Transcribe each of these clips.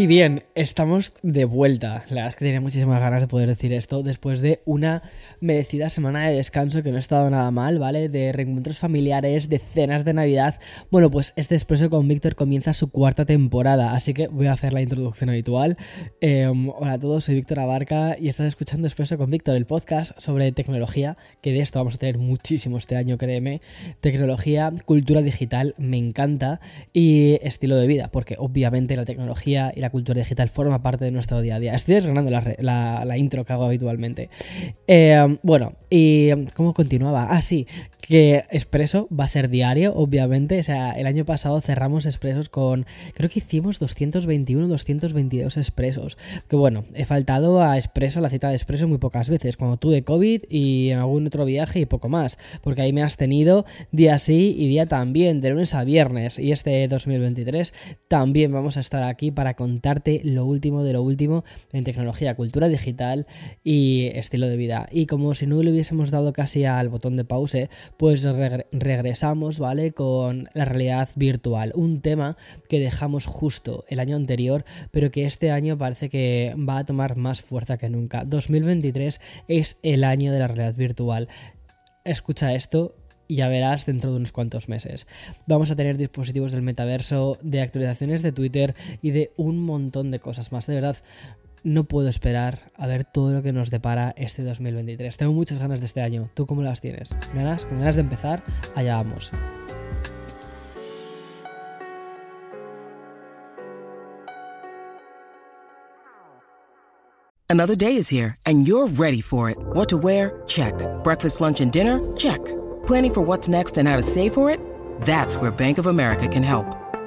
Y bien, estamos de vuelta. La verdad es que tenía muchísimas ganas de poder decir esto después de una merecida semana de descanso que no ha estado nada mal, ¿vale? De reencuentros familiares, de cenas de Navidad. Bueno, pues este Expreso con Víctor comienza su cuarta temporada, así que voy a hacer la introducción habitual. Em, hola a todos, soy Víctor Abarca y estás escuchando Expreso con Víctor, el podcast sobre tecnología, que de esto vamos a tener muchísimo este año, créeme. Tecnología, cultura digital, me encanta, y estilo de vida, porque obviamente la tecnología y la cultura digital forma parte de nuestro día a día. Estoy desgranando la, la, intro que hago habitualmente. Eh, bueno, ¿y cómo continuaba? Ah, sí, que Expreso va a ser diario, obviamente. O sea, el año pasado cerramos Expresos con. Creo que hicimos 221, 222 Expresos. Que bueno, he faltado a Expreso, la cita de Expreso, muy pocas veces. Cuando tuve COVID y en algún otro viaje y poco más. Porque ahí me has tenido día sí y día también, de lunes a viernes. Y este 2023 también vamos a estar aquí para contarte lo último de lo último en tecnología, cultura digital y estilo de vida. Y como si no le hubiésemos dado casi al botón de pause, pues regresamos, ¿vale? Con la realidad virtual, un tema que dejamos justo el año anterior, pero que este año parece que va a tomar más fuerza que nunca. 2023 es el año de la realidad virtual. Escucha esto y ya verás dentro de unos cuantos meses. Vamos a tener dispositivos del metaverso, de actualizaciones de Twitter y de un montón de cosas más. De verdad, no puedo esperar a ver todo lo que nos depara este 2023. Tengo muchas ganas de este año. ¿Tú cómo las tienes? ¿Ganas? ¿Con ganas de empezar? Allá vamos. Another day is here and you're ready for it. What to wear? Check. Breakfast, lunch and dinner? Check. Planning for what's next and how to save for it? That's where Bank of America can help.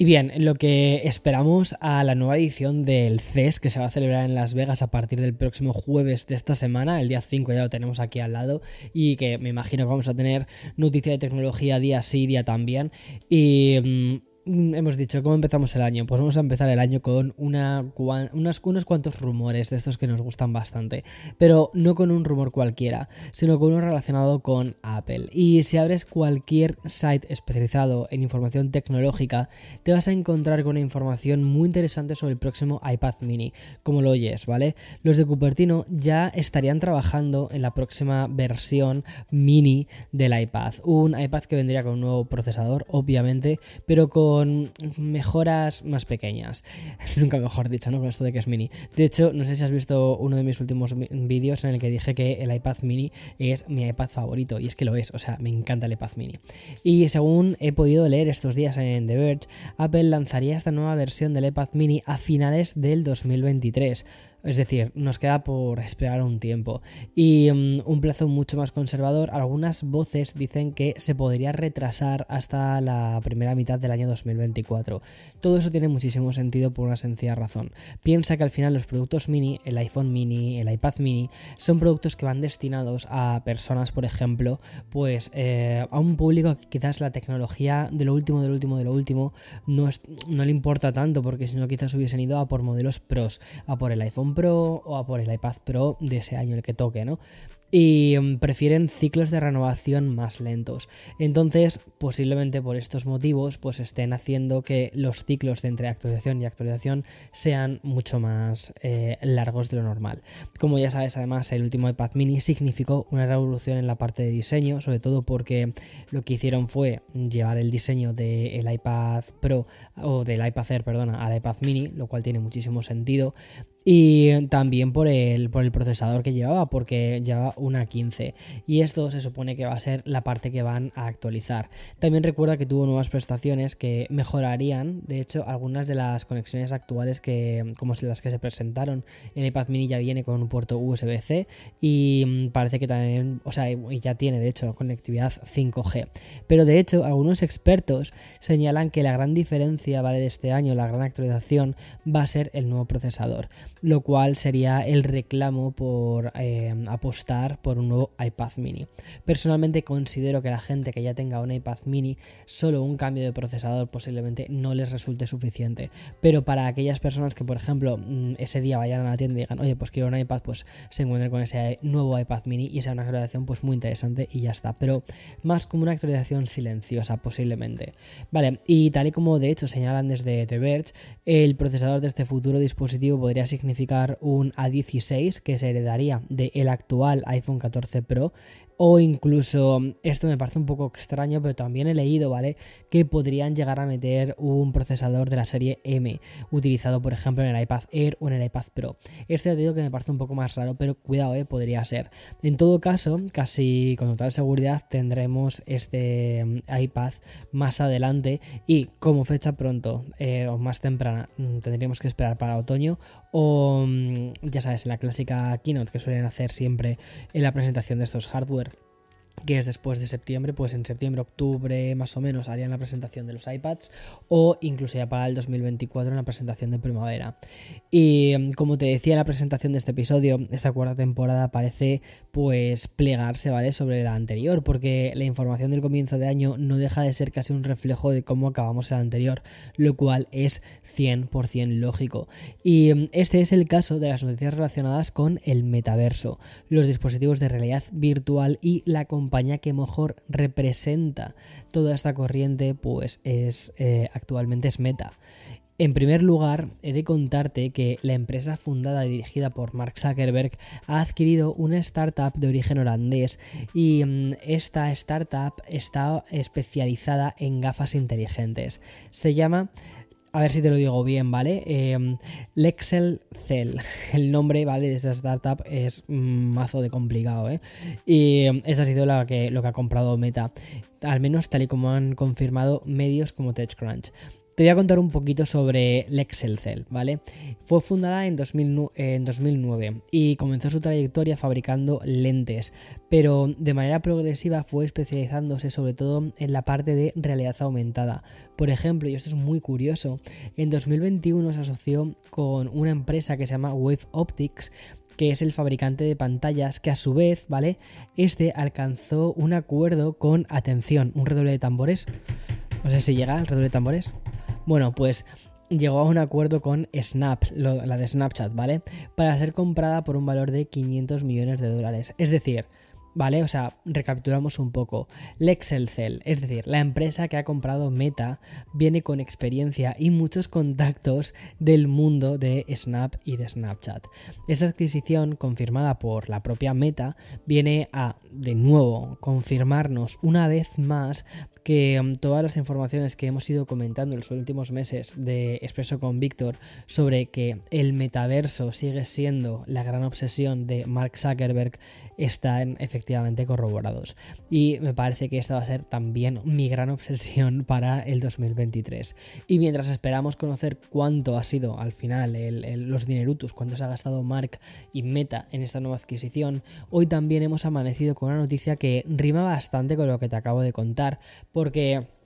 Y bien, lo que esperamos a la nueva edición del CES que se va a celebrar en Las Vegas a partir del próximo jueves de esta semana, el día 5 ya lo tenemos aquí al lado y que me imagino que vamos a tener noticia de tecnología día sí, día también. Y mm, hemos dicho, ¿cómo empezamos el año? Pues vamos a empezar el año con una, unos cuantos rumores de estos que nos gustan bastante, pero no con un rumor cualquiera, sino con uno relacionado con Apple. Y si abres cualquier site especializado en información tecnológica, te vas a encontrar con una información muy interesante sobre el próximo iPad mini, como lo oyes, ¿vale? Los de Cupertino ya estarían trabajando en la próxima versión mini del iPad, un iPad que vendría con un nuevo procesador, obviamente, pero con con mejoras más pequeñas. Nunca mejor dicho, ¿no? Con esto de que es mini. De hecho, no sé si has visto uno de mis últimos vídeos en el que dije que el iPad mini es mi iPad favorito. Y es que lo es, o sea, me encanta el iPad mini. Y según he podido leer estos días en The Verge, Apple lanzaría esta nueva versión del iPad mini a finales del 2023. Es decir, nos queda por esperar un tiempo. Y mm, un plazo mucho más conservador. Algunas voces dicen que se podría retrasar hasta la primera mitad del año 2024. Todo eso tiene muchísimo sentido por una sencilla razón. Piensa que al final los productos mini, el iPhone mini, el iPad mini, son productos que van destinados a personas, por ejemplo, pues eh, a un público que quizás la tecnología de lo último, de lo último, de lo último no, no le importa tanto porque si no quizás hubiesen ido a por modelos pros, a por el iPhone Pro o a por el iPad Pro de ese año el que toque, ¿no? y mm, prefieren ciclos de renovación más lentos. Entonces, posiblemente por estos motivos, pues estén haciendo que los ciclos de entre actualización y actualización sean mucho más eh, largos de lo normal. Como ya sabes, además, el último iPad mini significó una revolución en la parte de diseño, sobre todo porque lo que hicieron fue llevar el diseño del iPad Pro o del iPad Air, perdona, al iPad mini, lo cual tiene muchísimo sentido. Y también por el, por el procesador que llevaba, porque llevaba una 15. Y esto se supone que va a ser la parte que van a actualizar. También recuerda que tuvo nuevas prestaciones que mejorarían, de hecho, algunas de las conexiones actuales que, como las que se presentaron. El iPad mini ya viene con un puerto USB-C y mm, parece que también, o sea, ya tiene de hecho conectividad 5G. Pero de hecho, algunos expertos señalan que la gran diferencia, ¿vale? De este año, la gran actualización, va a ser el nuevo procesador lo cual sería el reclamo por eh, apostar por un nuevo iPad mini. Personalmente considero que la gente que ya tenga un iPad mini, solo un cambio de procesador posiblemente no les resulte suficiente. Pero para aquellas personas que, por ejemplo, mm, ese día vayan a la tienda y digan, oye, pues quiero un iPad, pues se encuentren con ese nuevo iPad mini y sea una actualización pues muy interesante y ya está. Pero más como una actualización silenciosa posiblemente. Vale, y tal y como de hecho señalan desde The Verge, el procesador de este futuro dispositivo podría significar un A16 que se heredaría del actual iPhone 14 Pro o incluso, esto me parece un poco extraño, pero también he leído, ¿vale? Que podrían llegar a meter un procesador de la serie M, utilizado por ejemplo en el iPad Air o en el iPad Pro. Este te digo que me parece un poco más raro, pero cuidado, ¿eh? Podría ser. En todo caso, casi con total seguridad tendremos este mm, iPad más adelante y como fecha pronto eh, o más temprana mm, tendríamos que esperar para otoño o mm, ya sabes, la clásica keynote que suelen hacer siempre en la presentación de estos hardware que es después de septiembre, pues en septiembre, octubre más o menos harían la presentación de los iPads o incluso ya para el 2024 en la presentación de primavera. Y mm, como te decía en la presentación de este episodio, esta cuarta temporada parece pues plegarse, ¿vale? Sobre la anterior, porque la información del comienzo de año no deja de ser casi un reflejo de cómo acabamos el anterior, lo cual es 100% lógico. Y mm, este es el caso de las noticias relacionadas con el metaverso, los dispositivos de realidad virtual y la compañía que mejor representa toda esta corriente, pues es eh, actualmente es Meta. En primer lugar, he de contarte que la empresa fundada y dirigida por Mark Zuckerberg ha adquirido una startup de origen holandés y mm, esta startup está especializada en gafas inteligentes. Se llama a ver si te lo digo bien, ¿vale? Eh, Lexel Cell. El nombre, ¿vale? De esta startup es mazo de complicado, ¿eh? Y em, esa ha sido la que, lo que ha comprado Meta. Al menos tal y como han confirmado medios como TechCrunch. Te voy a contar un poquito sobre Lexelcel, ¿vale? Fue fundada en, 2009 y comenzó su trayectoria fabricando lentes, pero de manera progresiva fue especializándose sobre todo en la parte de realidad aumentada. Por ejemplo, y esto es muy curioso, en 2021 se asoció con una empresa que se llama Wave Optics que es el fabricante de pantallas, que a su vez, ¿vale? Este alcanzó un acuerdo con, atención, un redoble de tambores. No sé si llega el redoble de tambores. Bueno, pues llegó a un acuerdo con Snap, la de Snapchat, ¿vale? Para ser comprada por un valor de 500 millones de dólares. Es decir, ¿Vale? O sea, recapitulamos un poco. Lexelcel, es decir, la empresa que ha comprado Meta, viene con experiencia y muchos contactos del mundo de Snap y de Snapchat. Esta adquisición, confirmada por la propia Meta, viene a, de nuevo, confirmarnos una vez más que mm, todas las informaciones que hemos ido comentando en los últimos meses de Expreso con Víctor sobre que el metaverso sigue siendo la gran obsesión de Mark Zuckerberg están efectivamente corroborados. Y me parece que esta va a ser también mi gran obsesión para el 2023. Y mientras esperamos conocer cuánto ha sido al final los dinerutus, cuánto se ha gastado Mark y Meta en esta nueva adquisición, hoy también hemos amanecido con una noticia que rima bastante con lo que te acabo de contar, porque...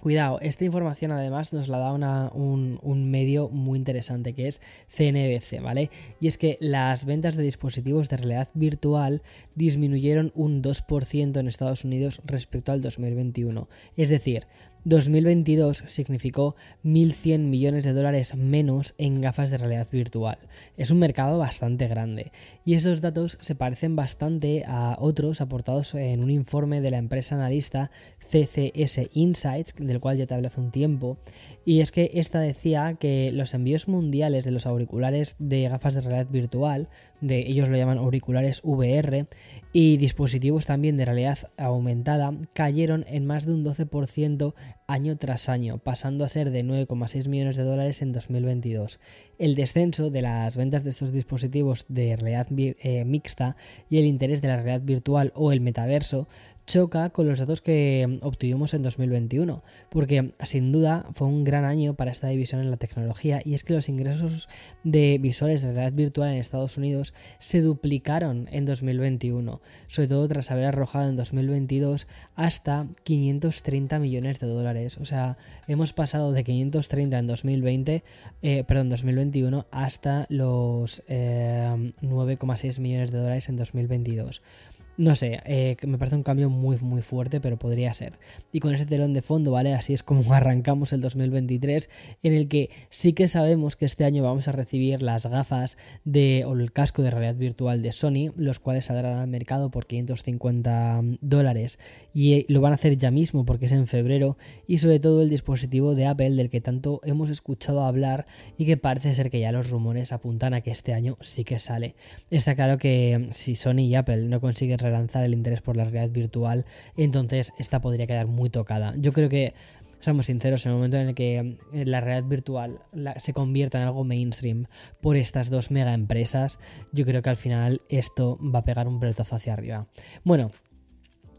Cuidado, esta información además nos la da un, un, medio muy interesante que es CNBC, ¿vale? Y es que las ventas de dispositivos de realidad virtual disminuyeron un 2% en Estados Unidos respecto al 2021. Es decir, 2022 significó 1.100 millones de dólares menos en gafas de realidad virtual. Es un mercado bastante grande y esos datos se parecen bastante a otros aportados en un informe de la empresa analista CCS Insights, del cual ya te hablé hace un tiempo, y es que esta decía que los envíos mundiales de los auriculares de gafas de realidad virtual, de ellos lo llaman auriculares VR, y dispositivos también de realidad aumentada, cayeron en más de un 12% año tras año, pasando a ser de 9,6 millones de dólares en 2022. El descenso de las ventas de estos dispositivos de realidad eh, mixta y el interés de la realidad virtual o el metaverso choca con los datos que obtuvimos en 2021, porque sin duda fue un gran año para esta división en la tecnología y es que los ingresos de visores de realidad virtual en Estados Unidos se duplicaron en 2021, sobre todo tras haber arrojado en 2022 hasta 530 millones de dólares, o sea, hemos pasado de 530 en 2020, eh, perdón, 2021 hasta los 9,6 eh, millones de dólares en 2022. No sé, eh, me parece un cambio muy, muy fuerte, pero podría ser. Y con ese telón de fondo, ¿vale? Así es como arrancamos el 2023, en el que sí que sabemos que este año vamos a recibir las gafas de, o el casco de realidad virtual de Sony, los cuales saldrán al mercado por 550 dólares. Y eh, lo van a hacer ya mismo porque es en febrero. Y sobre todo el dispositivo de Apple, del que tanto hemos escuchado hablar y que parece ser que ya los rumores apuntan a que este año sí que sale. Está claro que mm, si Sony y Apple no consiguen relanzar el interés por la realidad virtual, entonces esta podría quedar muy tocada. Yo creo que, seamos sinceros, en el momento en el que eh, la realidad virtual se convierta en algo mainstream por estas dos mega empresas, yo creo que al final esto va a pegar un pelotazo hacia arriba. Bueno,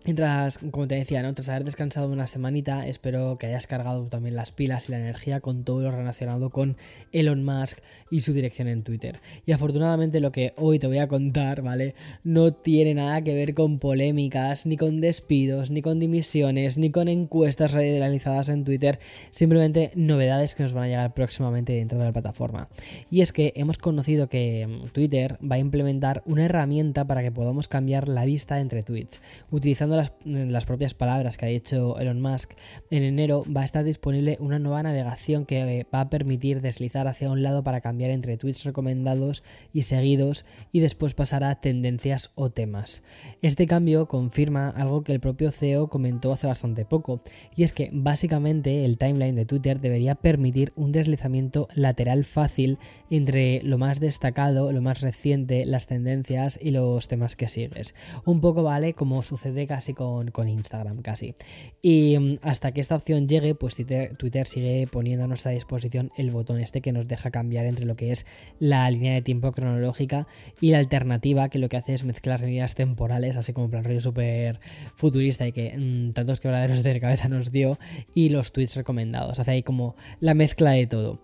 Mientras, como te decía, ¿no? tras haber descansado una semanita, espero que hayas cargado también las pilas y la energía con todo lo relacionado con Elon Musk y su dirección en Twitter. Y afortunadamente lo que hoy te voy a contar, ¿vale? No tiene nada que ver con polémicas, ni con despidos, ni con dimisiones, ni con encuestas realizadas en Twitter, simplemente novedades que nos van a llegar próximamente dentro de la plataforma. Y es que hemos conocido que mm, Twitter va a implementar una herramienta para que podamos cambiar la vista entre tweets, utilizando las, propias palabras que ha dicho Elon Musk, en enero va a estar disponible una nueva navegación que va a permitir deslizar hacia un lado para cambiar entre tweets recomendados y seguidos y después pasar a tendencias o temas. Este cambio confirma algo que el propio CEO comentó hace bastante poco, y es que básicamente el timeline de Twitter debería permitir un deslizamiento lateral fácil entre lo más destacado, lo más reciente, las tendencias y los temas que sigues. Un poco vale como sucede casi con, Instagram, casi. Y mm, hasta que esta opción llegue, pues Twitter, sigue poniendo a nuestra disposición el botón este que nos deja cambiar entre lo que es la línea de tiempo cronológica y la alternativa, que lo que hace es mezclar líneas temporales, así como plan rollo súper futurista y que mm, tantos quebraderos de cabeza nos dio, y los tweets recomendados. Hace ahí como la mezcla de todo.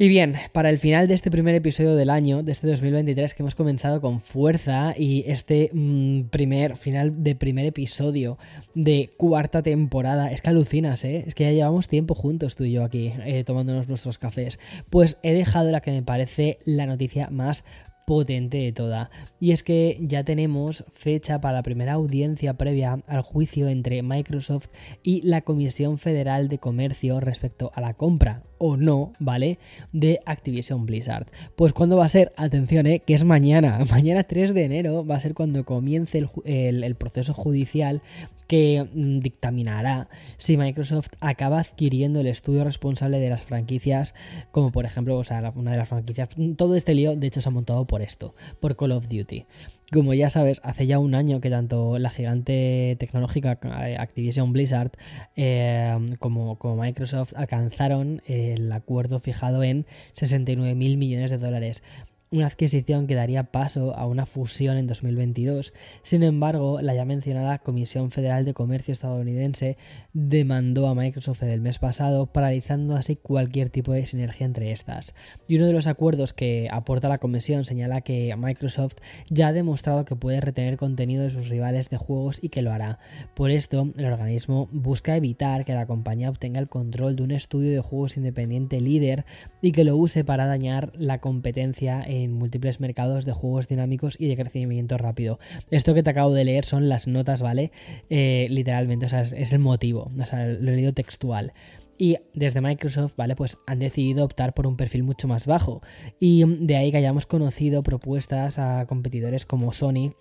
Y bien, para el final de este primer episodio del año, de este 2023, que hemos comenzado con fuerza y este mm, primer final de primer episodio de cuarta temporada, es que alucinas, ¿eh? Es que ya llevamos tiempo juntos tú y yo aquí, eh, tomándonos nuestros cafés. Pues he dejado la que me parece la noticia más potente de toda. Y es que ya tenemos fecha para la primera audiencia previa al juicio entre Microsoft y la Comisión Federal de Comercio respecto a la compra o no, ¿vale? De Activision Blizzard. Pues cuando va a ser, atención, ¿eh? que es mañana, mañana 3 de enero va a ser cuando comience el, proceso judicial que mm, dictaminará si Microsoft acaba adquiriendo el estudio responsable de las franquicias, como por ejemplo, o sea, una de las franquicias, todo este lío de hecho se ha montado por esto, por Call of Duty. Como ya sabes, hace ya un año que tanto la gigante tecnológica eh, Activision Blizzard eh, como, como, Microsoft alcanzaron el acuerdo fijado en 69 mil millones de dólares una adquisición que daría paso a una fusión en 2022. Sin embargo, la ya mencionada Comisión Federal de Comercio estadounidense demandó a Microsoft el mes pasado, paralizando así cualquier tipo de sinergia entre estas. Y uno de los acuerdos que aporta la comisión señala que Microsoft ya ha demostrado que puede retener contenido de sus rivales de juegos y que lo hará. Por esto, el organismo busca evitar que la compañía obtenga el control de un estudio de juegos independiente líder y que lo use para dañar la competencia en múltiples mercados de juegos dinámicos y de crecimiento rápido. Esto que te acabo de leer son las notas, ¿vale? Eh, literalmente, o sea, es, el motivo, o sea, lo he leído textual. Y desde Microsoft, ¿vale? Pues han decidido optar por un perfil mucho más bajo. Y de ahí que hayamos conocido propuestas a competidores como Sony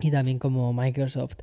y también como Microsoft,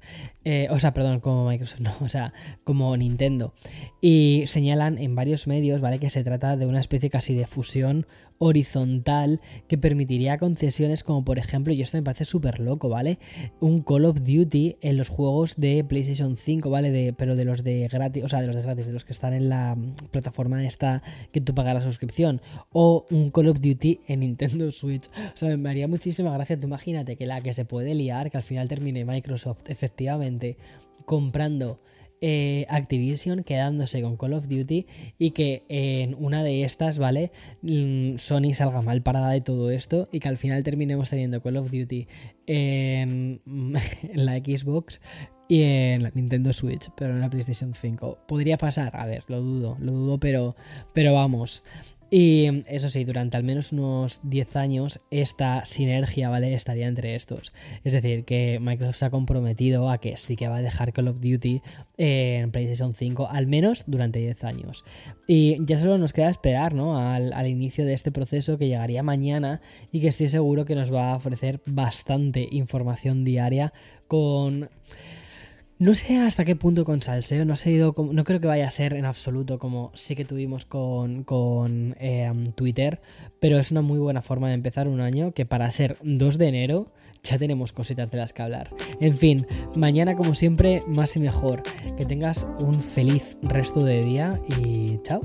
eh, o sea, perdón, como Microsoft, no, o sea, como Nintendo. Y señalan en varios medios, ¿vale? Que se trata de una especie casi de fusión horizontal que permitiría concesiones como por ejemplo, y esto me parece súper loco, ¿vale? Un Call of Duty en los juegos de PlayStation 5, ¿vale? De, pero de los de gratis, o sea, de los de gratis, de los que están en la plataforma esta que tú pagas la suscripción, o un Call of Duty en Nintendo Switch. O sea, me haría muchísima gracia, tú imagínate que la que se puede liar, que al final termine Microsoft efectivamente comprando eh, Activision quedándose con Call of Duty y que en una de estas, ¿vale? Mm, Sony salga mal parada de todo esto y que al final terminemos teniendo Call of Duty en, en la Xbox y en la Nintendo Switch, pero en la PlayStation 5. Podría pasar, a ver, lo dudo, lo dudo, pero, pero vamos. Y eso sí, durante al menos unos 10 años esta sinergia, ¿vale? Estaría entre estos. Es decir, que Microsoft se ha comprometido a que sí que va a dejar Call of Duty en PlayStation 5, al menos durante 10 años. Y ya solo nos queda esperar, ¿no? Al, al inicio de este proceso que llegaría mañana y que estoy seguro que nos va a ofrecer bastante información diaria con no sé hasta qué punto con salseo, no, ido no creo que vaya a ser en absoluto como sí que tuvimos con, con em, Twitter, pero es una muy buena forma de empezar un año que para ser 2 de enero ya tenemos cositas de las que hablar. En fin, mañana como siempre, más y mejor. Que tengas un feliz resto de día y chao.